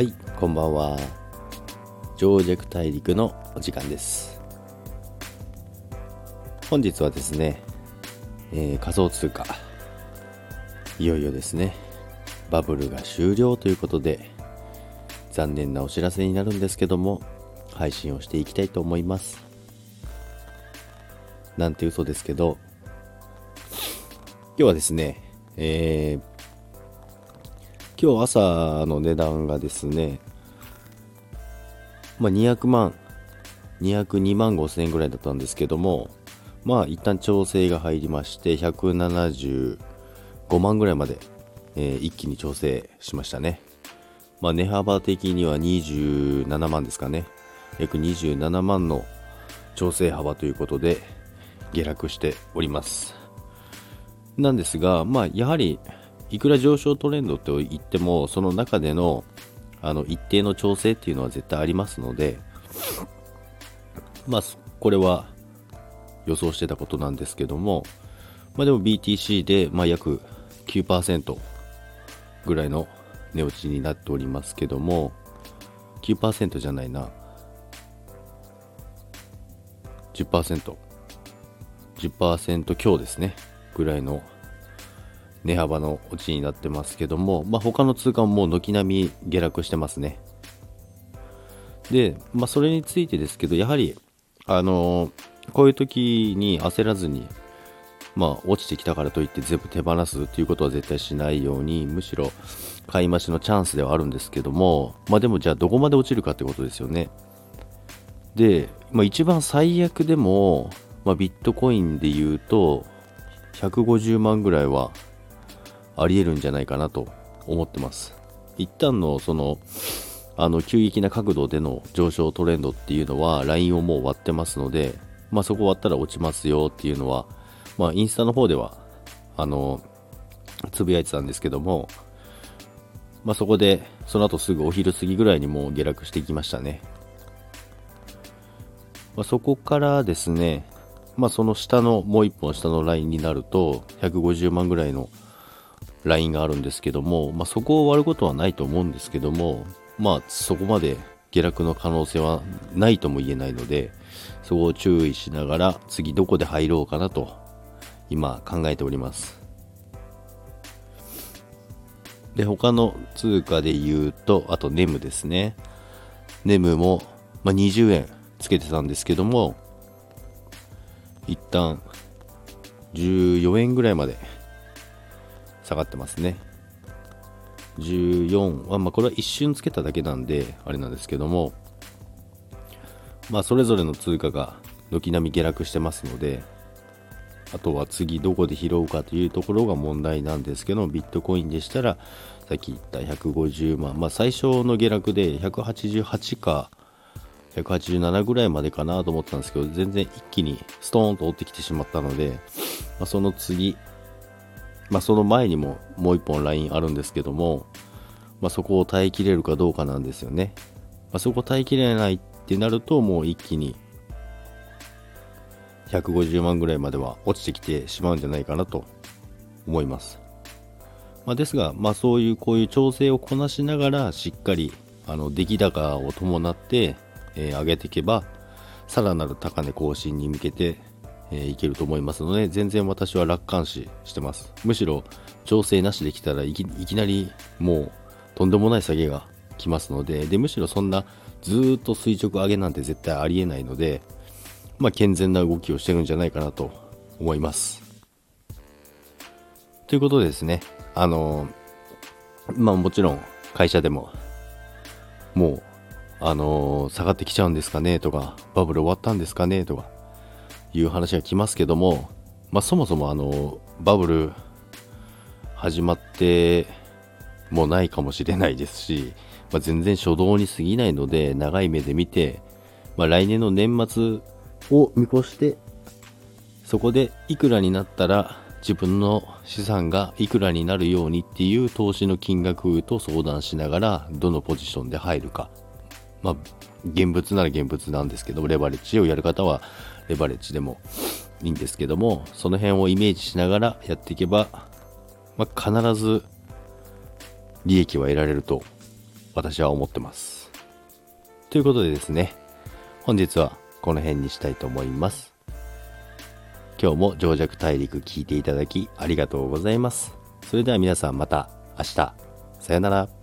はいこんばんは。上弱大陸のお時間です。本日はですね、えー、仮想通貨。いよいよですねバブルが終了ということで残念なお知らせになるんですけども配信をしていきたいと思います。なんて嘘ですけど今日はですねえー、今日朝の値段がですね、まあ、200万、202万5千円ぐらいだったんですけども、まあ一旦調整が入りまして、175万ぐらいまで、えー、一気に調整しましたね。まあ値幅的には27万ですかね。約27万の調整幅ということで下落しております。なんですが、まあやはりいくら上昇トレンドと言っても、その中でのあの一定の調整っていうのは絶対ありますので、まあ、これは予想してたことなんですけども、まあ、でも BTC で、まあ、約9%ぐらいの値落ちになっておりますけども、9%じゃないな。10%。10%強ですね。ぐらいの値幅の落ちになってますけども、まあ、他の通貨ももう軒並み下落してますね。で、まあ、それについてですけど、やはり、あの、こういう時に焦らずに、まあ、落ちてきたからといって全部手放すっていうことは絶対しないように、むしろ買い増しのチャンスではあるんですけども、まあでもじゃあどこまで落ちるかってことですよね。で、まあ一番最悪でも、まあビットコインで言うと、150万ぐらいはありえるんじゃないかなと思ってます。一旦のその、あの急激な角度での上昇トレンドっていうのはラインをもう割ってますので、まあ、そこ割ったら落ちますよっていうのは、まあ、インスタの方ではあのつぶやいてたんですけども、まあ、そこでその後すぐお昼過ぎぐらいにもう下落していきましたね、まあ、そこからですね、まあ、その下のもう一本下のラインになると150万ぐらいのラインがあるんですけども、まあ、そこを割ることはないと思うんですけども、まあ、そこまで下落の可能性はないとも言えないので、そこを注意しながら次どこで入ろうかなと今考えております。で、他の通貨で言うと、あとネムですね。ネムも、まあ、20円つけてたんですけども、一旦14円ぐらいまで下がってますね。14は、まあ、これは一瞬つけただけなんで、あれなんですけども、まあ、それぞれの通貨が軒並み下落してますので、あとは次どこで拾うかというところが問題なんですけど、ビットコインでしたら、さっき言った150万、まあ、最初の下落で188か187ぐらいまでかなと思ったんですけど、全然一気にストーンと追ってきてしまったので、まあ、その次、まあ、その前にももう一本ラインあるんですけども、まあ、そこを耐えきれるかどうかなんですよね。まあ、そこ耐えきれないってなると、もう一気に150万ぐらいまでは落ちてきてしまうんじゃないかなと思います。まあ、ですが、まあ、そういうこういう調整をこなしながらしっかりあの出来高を伴って、えー、上げていけばさらなる高値更新に向けてえ、いけると思いますので、全然私は楽観視してます。むしろ、調整なしできたらいきいきなりもうとんでもない下げが来ますので、で、むしろそんなずっと垂直上げなんて絶対ありえないので、まあ、健全な動きをしてるんじゃないかなと思います。ということでですね、あのまあもちろん会社でも、もう、あの下がってきちゃうんですかねとか、バブル終わったんですかねとか、いう話が来ますけども、まあ、そもそもあのバブル始まってもないかもしれないですし、まあ、全然初動に過ぎないので長い目で見て、まあ、来年の年末を見越してそこでいくらになったら自分の資産がいくらになるようにっていう投資の金額と相談しながらどのポジションで入るか。まあ現物なら現物なんですけどレバレッジをやる方はレバレッジでもいいんですけども、その辺をイメージしながらやっていけば、まあ、必ず利益は得られると私は思ってます。ということでですね、本日はこの辺にしたいと思います。今日も情弱大陸聞いていただきありがとうございます。それでは皆さんまた明日。さよなら。